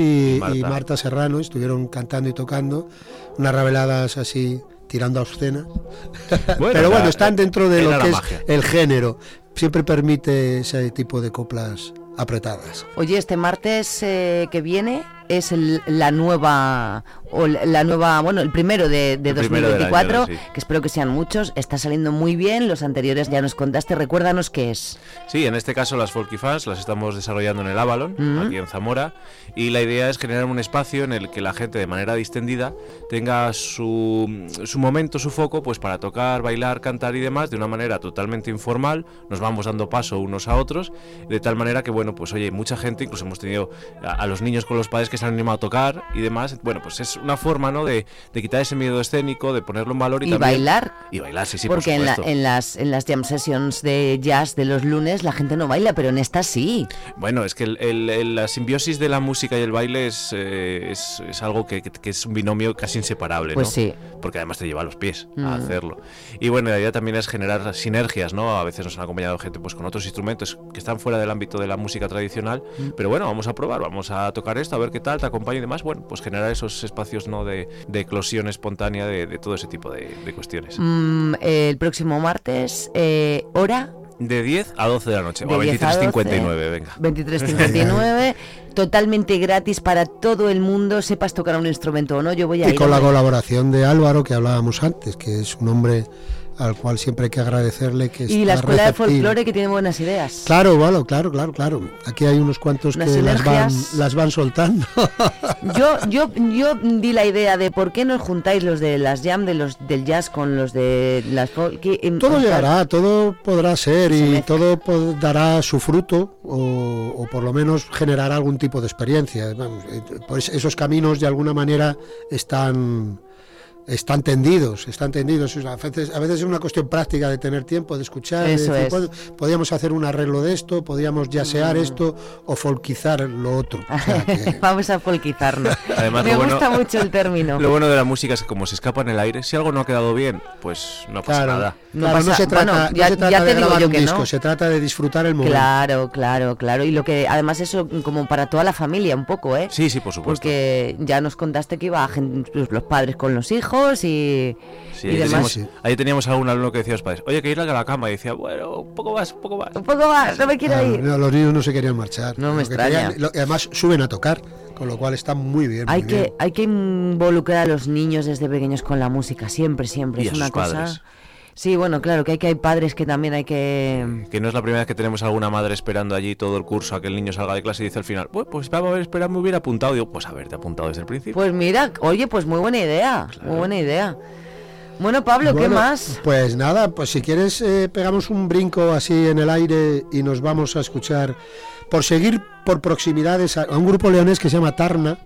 Y Marta. y Marta Serrano estuvieron cantando y tocando unas reveladas así tirando a obscenas. *laughs* Bueno, Pero bueno, están dentro de lo que magia. es el género. Siempre permite ese tipo de coplas apretadas. Oye, este martes eh, que viene es el- la nueva o la nueva, bueno, el primero de, de El primero del 2024, año, sí. que espero que sean muchos. Está saliendo muy bien. Los anteriores ya nos contaste. Recuérdanos qué es. Sí, en este caso las Folky Fans las estamos desarrollando en el Avalon, Mm. aquí en Zamora, y la idea es generar un espacio en el que la gente de manera distendida tenga su, su momento, su foco, pues para tocar, bailar, cantar y demás de una manera totalmente informal, nos vamos dando paso unos a otros, de tal manera que, bueno, pues oye, mucha gente, incluso hemos tenido a, a los niños con los padres que se han animado a tocar y demás, bueno, pues es una forma, ¿no?, de, de quitar ese miedo escénico, de ponerlo en valor y, Y también- bailar. Y bailar, sí, sí, Porque por en, la- en las, en las jam sessions de jazz de los lunes la gente no baila, pero en esta sí. Bueno, es que el- el- el- la simbiosis de la música y el baile es, eh, es, es algo que, es un binomio casi inseparable, Pues ¿no? sí. Porque además te lleva a los pies Mm. a hacerlo. Y bueno, la idea también es generar sinergias, ¿no? A veces nos han acompañado gente pues con otros instrumentos que están fuera del ámbito de la música tradicional, Mm. pero bueno, vamos a probar, vamos a tocar esto, a ver qué tal, te acompaña y demás. Bueno, pues generar esos espacios, ¿no? De, de eclosión espontánea de, de todo ese tipo de, de cuestiones. Mm, el próximo martes, eh, hora De 10 a 12 de la noche, o de a 10 a 23.59, venga. 23.59, *laughs* totalmente gratis para todo el mundo, sepas tocar un instrumento o no. Yo voy a Y ir. con la colaboración de Álvaro, que hablábamos antes, que es un hombre al cual siempre hay que agradecerle que Y la escuela de receptivo. folclore que tiene buenas ideas. Claro, bueno, claro, claro, claro. Aquí hay unos cuantos Unas que las van, las van soltando. *laughs* Yo, yo, yo di la idea de por qué no juntáis los de las jam de los del jazz con los de las folk. Todo o sea, llegará, todo podrá ser y todo dará su fruto o, o por lo menos generará algún tipo de experiencia. Eh, pues esos caminos de alguna manera están están tendidos, están tendidos. A veces, a veces es una cuestión práctica de tener tiempo, de escuchar. de decir, es. "Bueno, podríamos hacer un arreglo de esto, podríamos yasear Mm. esto o folquizar lo otro. O sea que- *laughs* Vamos a folquizarnos. Además, Me bueno- gusta mucho el término. *laughs* Lo bueno de la música es que como se escapa en el aire, si algo no ha quedado bien, pues no pasa Claro, nada. No claro, no pasa- se trata, bueno, no ya- se trata ya de te digo grabar yo un que disco, no. se trata de disfrutar el momento. Claro, claro, claro. Y lo que además eso como para toda la familia un poco, ¿eh? Sí, sí, por supuesto. Porque ya nos contaste que iba gen- pues, los padres con los hijos y, Sí, y ahí, demás. teníamos, ahí teníamos algún alumno que decía a los padres, oye, que ir a la cama. Y decía, bueno, un poco más, un poco más. Un poco más, no me quiero Claro, ir. no, los niños no se querían marchar. No me extraña. querían- lo- además suben a tocar, con lo cual está muy bien. Hay muy bien. que, hay que involucrar a los niños desde pequeños con la música, siempre, siempre. Y es a una sus cosa. Sí, bueno, claro, que hay que hay padres que también hay que... Que no es la primera vez que tenemos alguna madre esperando allí todo el curso a que el niño salga de clase y dice al final, pues, pues vamos a ver, espera, me hubiera apuntado. Digo, pues haberte apuntado desde el principio. Pues mira, oye, pues muy buena idea, muy buena idea. Bueno, Pablo, ¿qué Bueno, más? Pues nada, pues si quieres eh, pegamos un brinco así en el aire y nos vamos a escuchar, por seguir por proximidades, a, a un grupo leonés que se llama Tarna,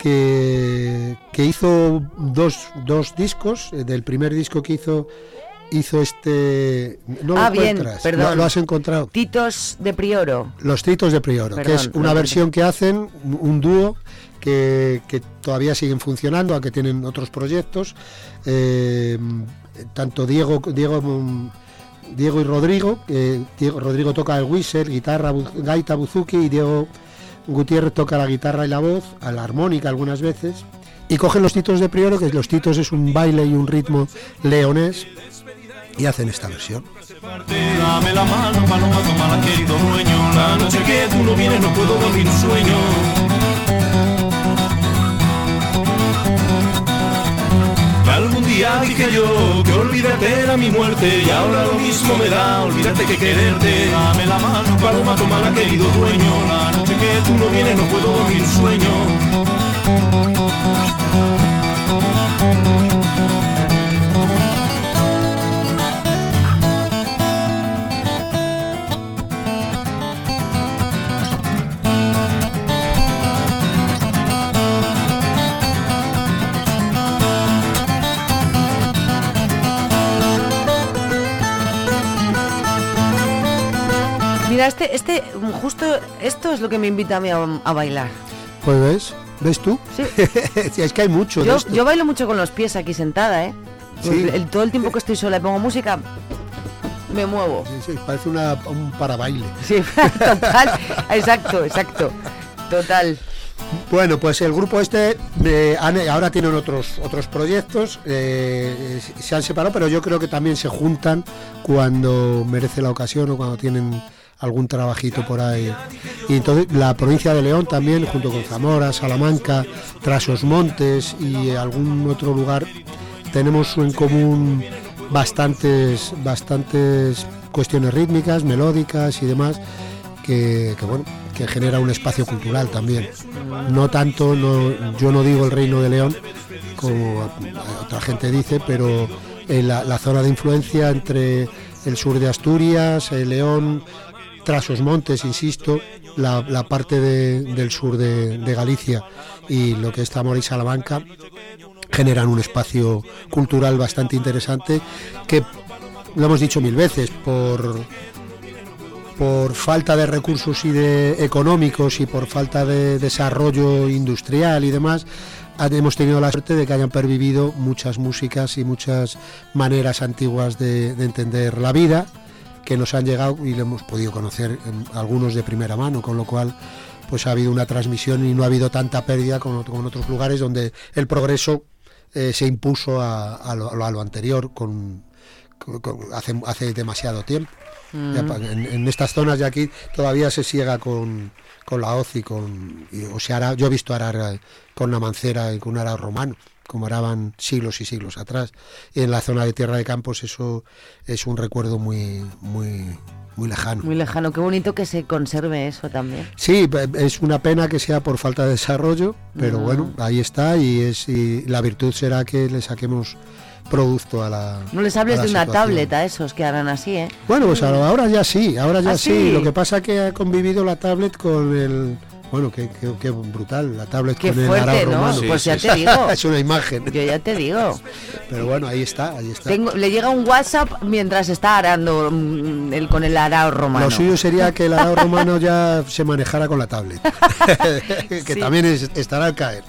que, que hizo dos, dos discos, eh, del primer disco que hizo, hizo este... No lo ah, bien, encuentras, perdón. ¿Lo, lo has encontrado? Titos de Prioro. Los Titos de Prioro, que es una versión que hacen, un dúo que, que todavía siguen funcionando, aunque tienen otros proyectos. Eh, tanto Diego, Diego, mm, Diego y Rodrigo, que Diego, Rodrigo toca el whistle, guitarra, bu- gaita, buzuki y Diego Gutiérrez toca la guitarra y la voz, a la armónica algunas veces. Y cogen los titos de Prioro, que los titos es un baile y un ritmo leonés, y hacen esta versión. Día dije yo que olvídate era mi muerte y ahora lo mismo me da, olvídate que quererte. Dame la mano, paloma, tómala, querido dueño. La noche que tú no vienes no puedo dormir sueño. Mira, este, este, justo esto es lo que me invita a mí a, a bailar. Pues ves, ¿ves tú? Sí. *laughs* Es que hay mucho de Yo, esto. yo bailo mucho con los pies aquí sentada, ¿eh? Sí. El- todo el tiempo que estoy sola y pongo música, me muevo. Sí, sí, parece una, un parabaile. Sí, *laughs* total. Exacto, exacto. Total. Bueno, pues el grupo este eh, ahora tienen otros otros proyectos, eh, se han separado, pero yo creo que también se juntan cuando merece la ocasión o cuando tienen algún trabajito por ahí. Y entonces la provincia de León también, junto con Zamora, Salamanca, Trasos Montes y algún otro lugar, tenemos en común bastantes, bastantes cuestiones rítmicas, melódicas y demás, que, que, bueno, que genera un espacio cultural también. No tanto, no, yo no digo el Reino de León, como otra gente dice, pero en la, zona de influencia entre el sur de Asturias, el León, Trasos Montes, insisto, la, parte de- del sur de, Galicia y lo que es Zamora y Salamanca generan un espacio cultural bastante interesante que lo hemos dicho mil veces por por falta de recursos y de económicos y por falta de desarrollo industrial y demás hemos tenido la suerte de que hayan pervivido muchas músicas y muchas maneras antiguas de entender la vida que nos han llegado y le hemos podido conocer en algunos de primera mano, con lo cual pues ha habido una transmisión y no ha habido tanta pérdida como, como en otros lugares donde el progreso eh, se impuso a, a lo, a lo anterior con, con- con- hace, hace demasiado tiempo. Mm. Ya en, en estas zonas de aquí todavía se siega con, con la hoz y con... y- o se hará, yo he visto arar eh, con una mancera y con un arado romano, como araban siglos y siglos atrás. Y en la zona de Tierra de Campos eso es un recuerdo muy, muy, muy lejano. Muy lejano. Qué bonito que se conserve eso también. Sí, es una pena que sea por falta de desarrollo, pero Mm. bueno, ahí está y, es, y la virtud será que le saquemos producto a la... No les hables de una situación. tablet a esos que harán así, ¿eh? Bueno, pues ahora ahora ya sí, ahora ya ¿Ah, sí? sí? Lo que pasa que ha convivido la tablet con el... Bueno, qué, qué- qué brutal, la tablet Qué con el fuerte, arado ¿no? romano. Pues ya te digo. *laughs* es una imagen. Yo ya te digo. Pero bueno, ahí está, ahí está. Tengo, le llega un WhatsApp mientras está arando mm, el, con el arao romano. Lo suyo sería que el arado romano ya *laughs* se manejara con la tablet. *laughs* que Sí. también es- estará al caer.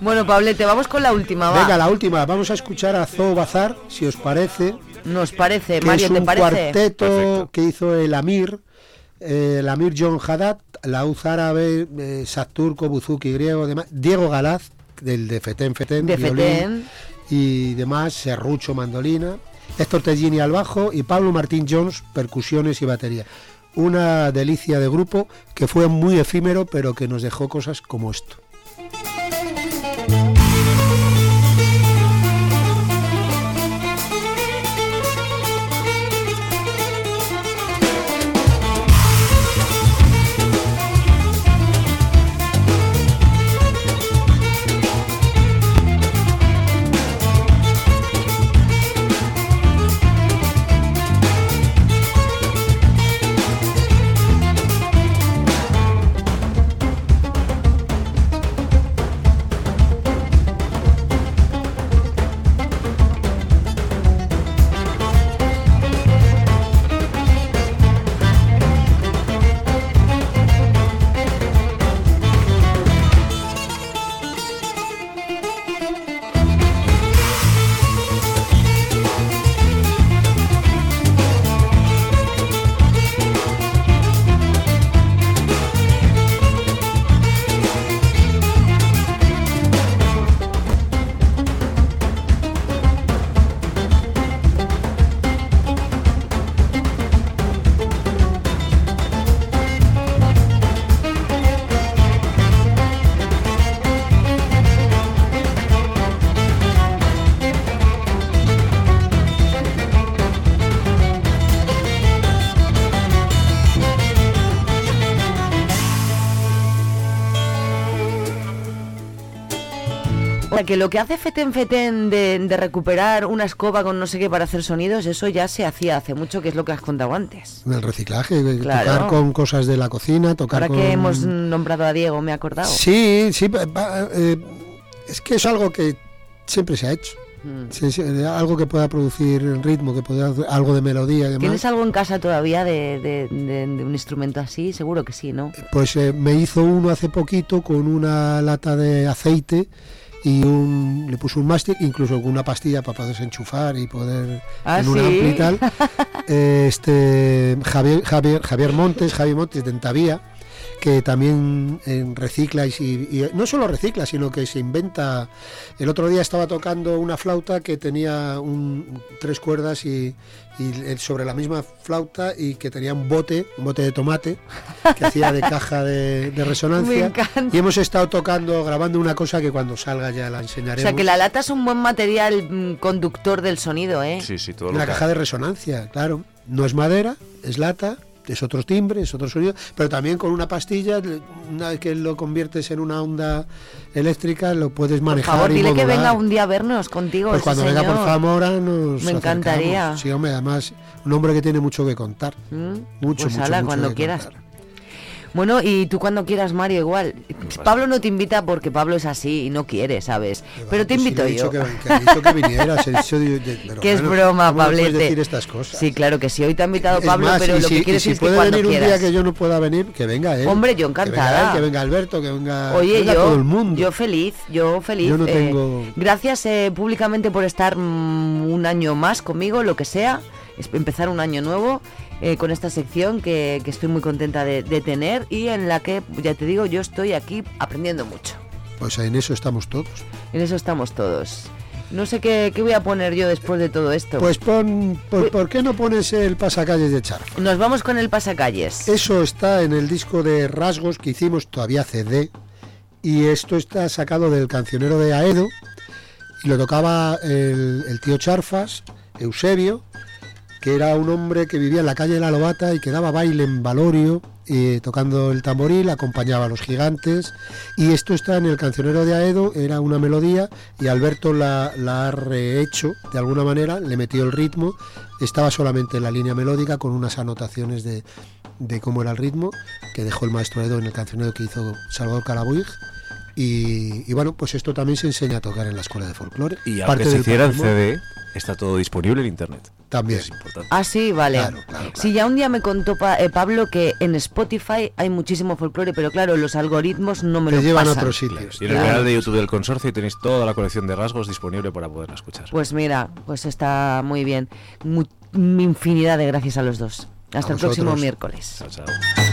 Bueno, Pablete, vamos con la última, va. Venga, la última, vamos a escuchar a Zoo Bazar, si os parece. Nos parece, Mario, es ¿te un parece? cuarteto que hizo el Amir, eh, el Amir John Haddad, la uz árabe, eh, Saturco, Buzuki griego, demás, Diego Galaz, del de Fetén Fetén, De violín, Fetén. y demás, Serrucho, mandolina, Héctor Tellini al bajo y Pablo Martín Jones, percusiones y batería. Una delicia de grupo que fue muy efímero, pero que nos dejó cosas como esto. O sea, que lo que hace Feten Feten de, de recuperar una escoba con no sé qué para hacer sonidos, eso ya se hacía hace mucho, que es lo que has contado antes. El reciclaje, Claro. tocar con cosas de la cocina, tocar Ahora con... que hemos nombrado a Diego, me he acordado. Sí, sí, eh, es que es algo que siempre se ha hecho. Mm. Sí, sí, algo que pueda producir ritmo, que pueda algo de melodía y demás. ¿Tienes algo en casa todavía de, de- de- de un instrumento así? Seguro que sí, ¿no? Pues eh, me hizo uno hace poquito con una lata de aceite y un, le puso un mástil, incluso con una pastilla para poderse enchufar y poder Ah, en un ¿sí? ampli y tal. *laughs* Este Javier, Javier, Javier Montes, Javi Montes de Entavía, que también eh, recicla y, no solo recicla, sino que se inventa. El otro día estaba tocando una flauta que tenía un- tres cuerdas y, sobre la misma flauta y que tenía un bote, un bote de tomate que hacía de caja de, de resonancia. *laughs* Me encanta. Y hemos estado tocando, grabando una cosa que cuando salga ya la O enseñaremos. sea, que la lata es un buen material mm, conductor del sonido, ¿eh? Sí, sí, todo Una caja de resonancia, claro. No es madera, es lata, es otro timbre, es otro sonido, pero también con una pastilla, una vez que lo conviertes en una onda eléctrica, lo puedes Por manejar. favor, y dile que modular. venga un día a vernos contigo. Pues cuando venga por señor. Zamora nos Me acercamos. encantaría. Sí, hombre, además, un hombre que tiene mucho que contar. Mm, Mucho, pues mucho, ala, mucho cuando que quieras. contar. Bueno, y tú cuando quieras, Mario, igual. Pablo no te invita porque Pablo es así y no quiere, ¿sabes? Pero te sí, invito yo. que, que dicho que vinieras, de- *laughs* que es bueno, broma, ¿cómo me puedes Pablete. decir estas cosas? Sí, claro que sí. Hoy te ha invitado Es Pablo, más, pero y lo si, que quiero y si es que puede cuando venir un quieras. día que yo no pueda venir, que venga él. Hombre, yo Que venga encantada. él, Que venga, Alberto, que venga, Oye, que venga yo, todo el mundo. yo feliz, yo feliz. Yo no eh, tengo- gracias eh, públicamente por estar mm, un año más conmigo, lo que sea. es- empezar un año nuevo eh, con esta sección que, que estoy muy contenta de, de tener y en la que, ya te digo, yo estoy aquí aprendiendo mucho. Pues en eso estamos todos. En eso estamos todos. No sé qué, qué voy a poner yo después de todo esto. Pues pon, pues, ¿por qué no pones el pasacalles de Charf? Nos vamos con el pasacalles. Eso está en el disco de Rasgos que hicimos todavía CD y esto está sacado del cancionero de Aedo y lo tocaba el, el tío Charfas, Eusebio, que era un hombre que vivía en la calle de la Lobata y que daba baile en Valorio eh, tocando el tamboril, acompañaba a los gigantes. Y esto está en el cancionero de Aedo, era una melodía y Alberto la, ha rehecho de alguna manera, le metió el ritmo, estaba solamente en la línea melódica con unas anotaciones de, de cómo era el ritmo que dejó el maestro Edo en el cancionero que hizo Salvador Carabuig y, y bueno, pues esto también se enseña a tocar en la escuela de folclore. Y Parte aunque se hiciera en patrimonio. CD, está todo disponible en internet. También. Es importante. Ah, sí, vale. Claro, claro, Sí, ya un día me contó Pa- eh, Pablo que en Spotify hay muchísimo folclore, pero claro, los algoritmos no me Te lo llevan a pasan. otros sitios. Y en el Claro. canal de YouTube del consorcio tenéis toda la colección de rasgos disponible para poderla escuchar. Pues mira, pues está muy bien. Mu- infinidad de gracias a los dos. Hasta A el próximo miércoles. Chao, chao.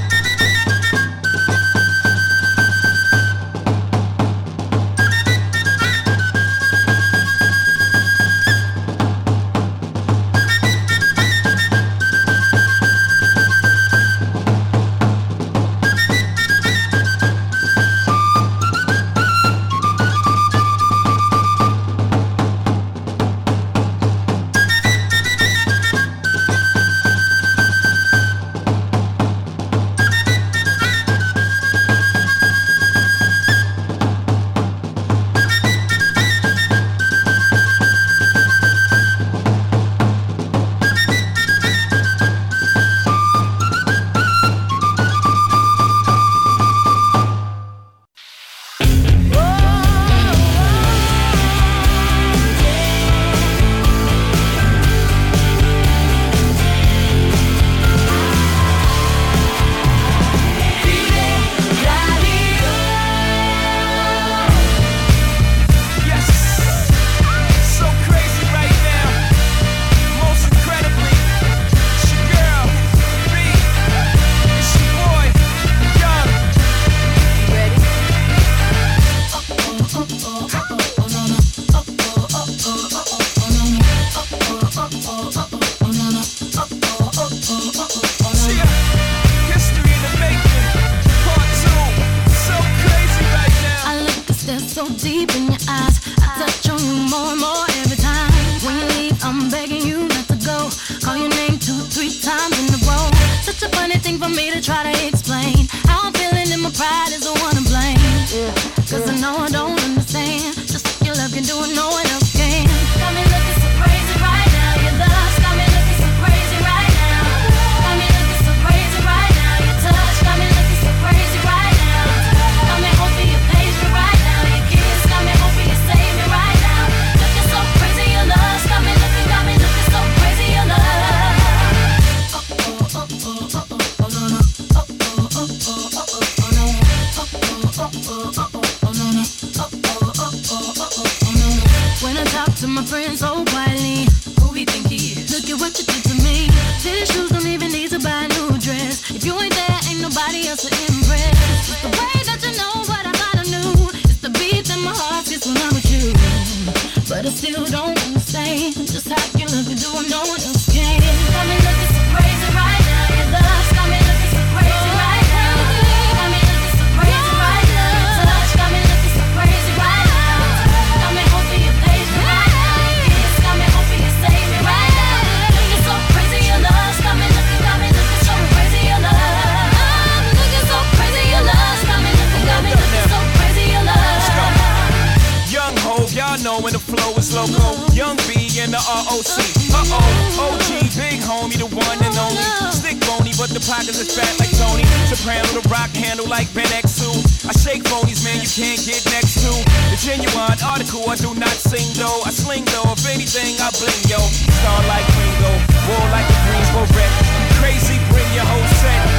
Soprano, the rock handle like Ben X2. I shake phonies, man, you can't get next to. The genuine article, I do not sing though. I sling though, if anything, I bling yo. Star like Ringo, war like a Greensboro wreck. Crazy, bring your whole set.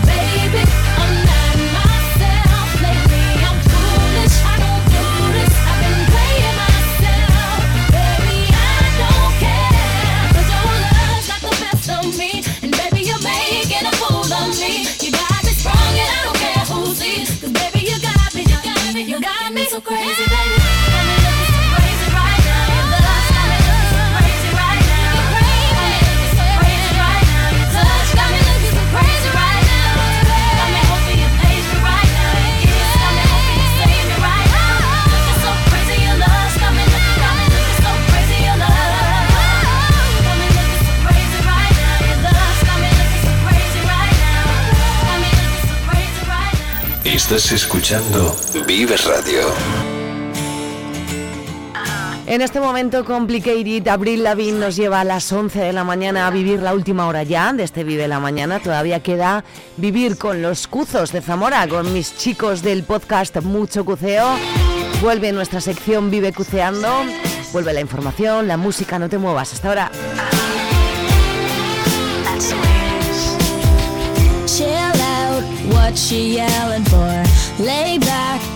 Estás escuchando Vives Radio. En este momento Complicated, Abril Lavín nos lleva a las 11 de la mañana a vivir la última hora ya de este Vive la Mañana. Todavía queda vivir con los cuzos de Zamora, con mis chicos del podcast Mucho Cuceo. Vuelve nuestra sección Vive Cuceando. Vuelve la información, la música, no te muevas. Hasta ahora. Chill out, what you yelling